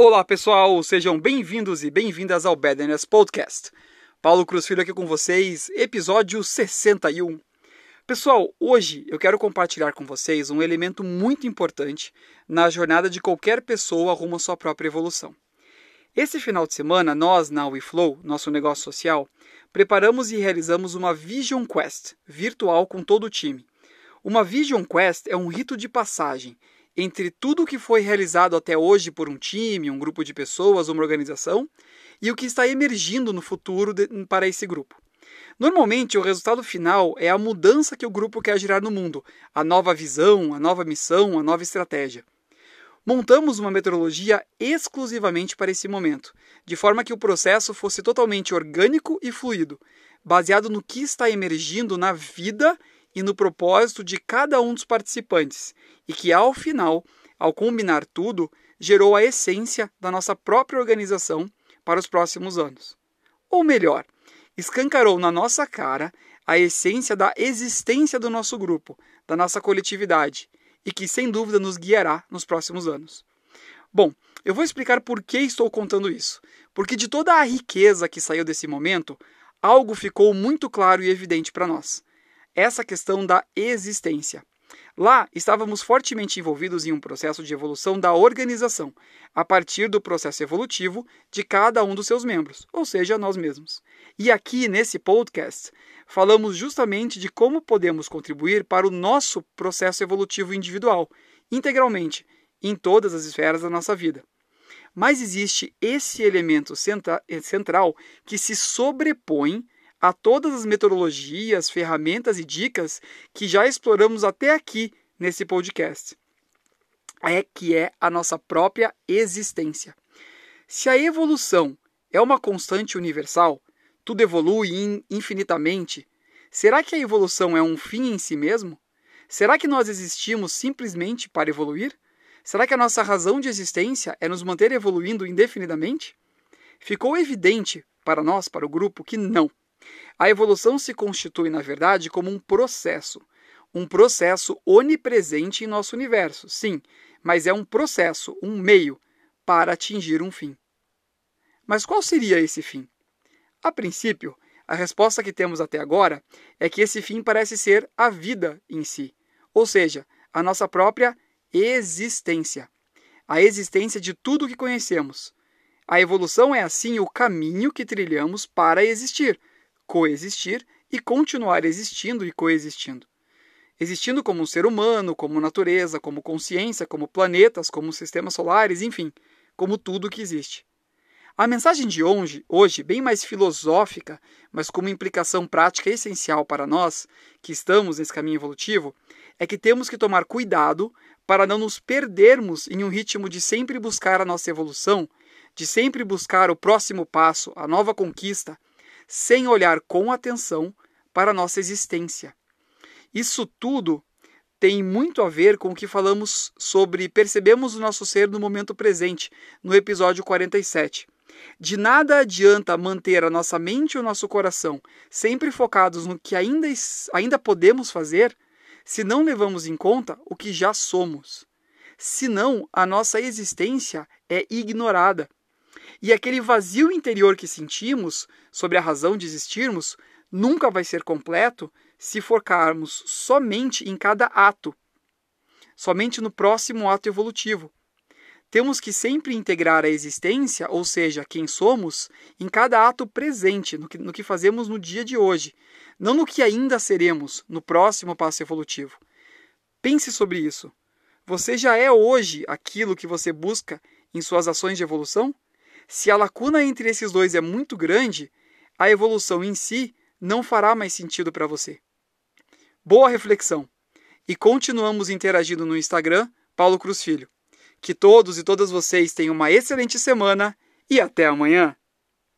Olá pessoal, sejam bem-vindos e bem-vindas ao Badness Podcast. Paulo Cruz Filho aqui com vocês, episódio 61. Pessoal, hoje eu quero compartilhar com vocês um elemento muito importante na jornada de qualquer pessoa rumo à sua própria evolução. Esse final de semana, nós na WeFlow, nosso negócio social, preparamos e realizamos uma Vision Quest virtual com todo o time. Uma Vision Quest é um rito de passagem entre tudo o que foi realizado até hoje por um time, um grupo de pessoas, uma organização, e o que está emergindo no futuro de, para esse grupo. Normalmente, o resultado final é a mudança que o grupo quer gerar no mundo, a nova visão, a nova missão, a nova estratégia. Montamos uma metodologia exclusivamente para esse momento, de forma que o processo fosse totalmente orgânico e fluido, baseado no que está emergindo na vida e no propósito de cada um dos participantes, e que ao final, ao combinar tudo, gerou a essência da nossa própria organização para os próximos anos. Ou melhor, escancarou na nossa cara a essência da existência do nosso grupo, da nossa coletividade, e que sem dúvida nos guiará nos próximos anos. Bom, eu vou explicar por que estou contando isso. Porque de toda a riqueza que saiu desse momento, algo ficou muito claro e evidente para nós essa questão da existência. Lá, estávamos fortemente envolvidos em um processo de evolução da organização, a partir do processo evolutivo de cada um dos seus membros, ou seja, nós mesmos. E aqui, nesse podcast, falamos justamente de como podemos contribuir para o nosso processo evolutivo individual, integralmente, em todas as esferas da nossa vida. Mas existe esse elemento central que se sobrepõe a todas as metodologias, ferramentas e dicas que já exploramos até aqui nesse podcast. É que é a nossa própria existência. Se a evolução é uma constante universal, tudo evolui infinitamente, será que a evolução é um fim em si mesmo? Será que nós existimos simplesmente para evoluir? Será que a nossa razão de existência é nos manter evoluindo indefinidamente? Ficou evidente para nós, para o grupo, que não. A evolução se constitui, na verdade, como um processo. Um processo onipresente em nosso universo, sim, mas é um processo, um meio para atingir um fim. Mas qual seria esse fim? A princípio, a resposta que temos até agora é que esse fim parece ser a vida em si, ou seja, a nossa própria existência, a existência de tudo que conhecemos. A evolução é assim o caminho que trilhamos para existir, coexistir e continuar existindo e coexistindo. Existindo como um ser humano, como natureza, como consciência, como planetas, como sistemas solares, enfim, como tudo que existe. A mensagem de hoje, hoje, bem mais filosófica, mas com uma implicação prática essencial para nós que estamos nesse caminho evolutivo, é que temos que tomar cuidado para não nos perdermos em um ritmo de sempre buscar a nossa evolução, de sempre buscar o próximo passo, a nova conquista, sem olhar com atenção para a nossa existência. Isso tudo tem muito a ver com o que falamos sobre percebemos o nosso ser no momento presente, no episódio 47. De nada adianta manter a nossa mente e o nosso coração sempre focados no que ainda, ainda podemos fazer se não levamos em conta o que já somos. Senão, a nossa existência é ignorada e aquele vazio interior que sentimos sobre a razão de existirmos nunca vai ser completo se focarmos somente em cada ato, somente no próximo ato evolutivo. Temos que sempre integrar a existência, ou seja, quem somos, em cada ato presente, no que, no que fazemos no dia de hoje, não no que ainda seremos no próximo passo evolutivo. Pense sobre isso. Você já é hoje aquilo que você busca em suas ações de evolução? Se a lacuna entre esses dois é muito grande, a evolução em si não fará mais sentido para você. Boa reflexão. E continuamos interagindo no Instagram, Paulo Cruz Filho. Que todos e todas vocês tenham uma excelente semana e até amanhã.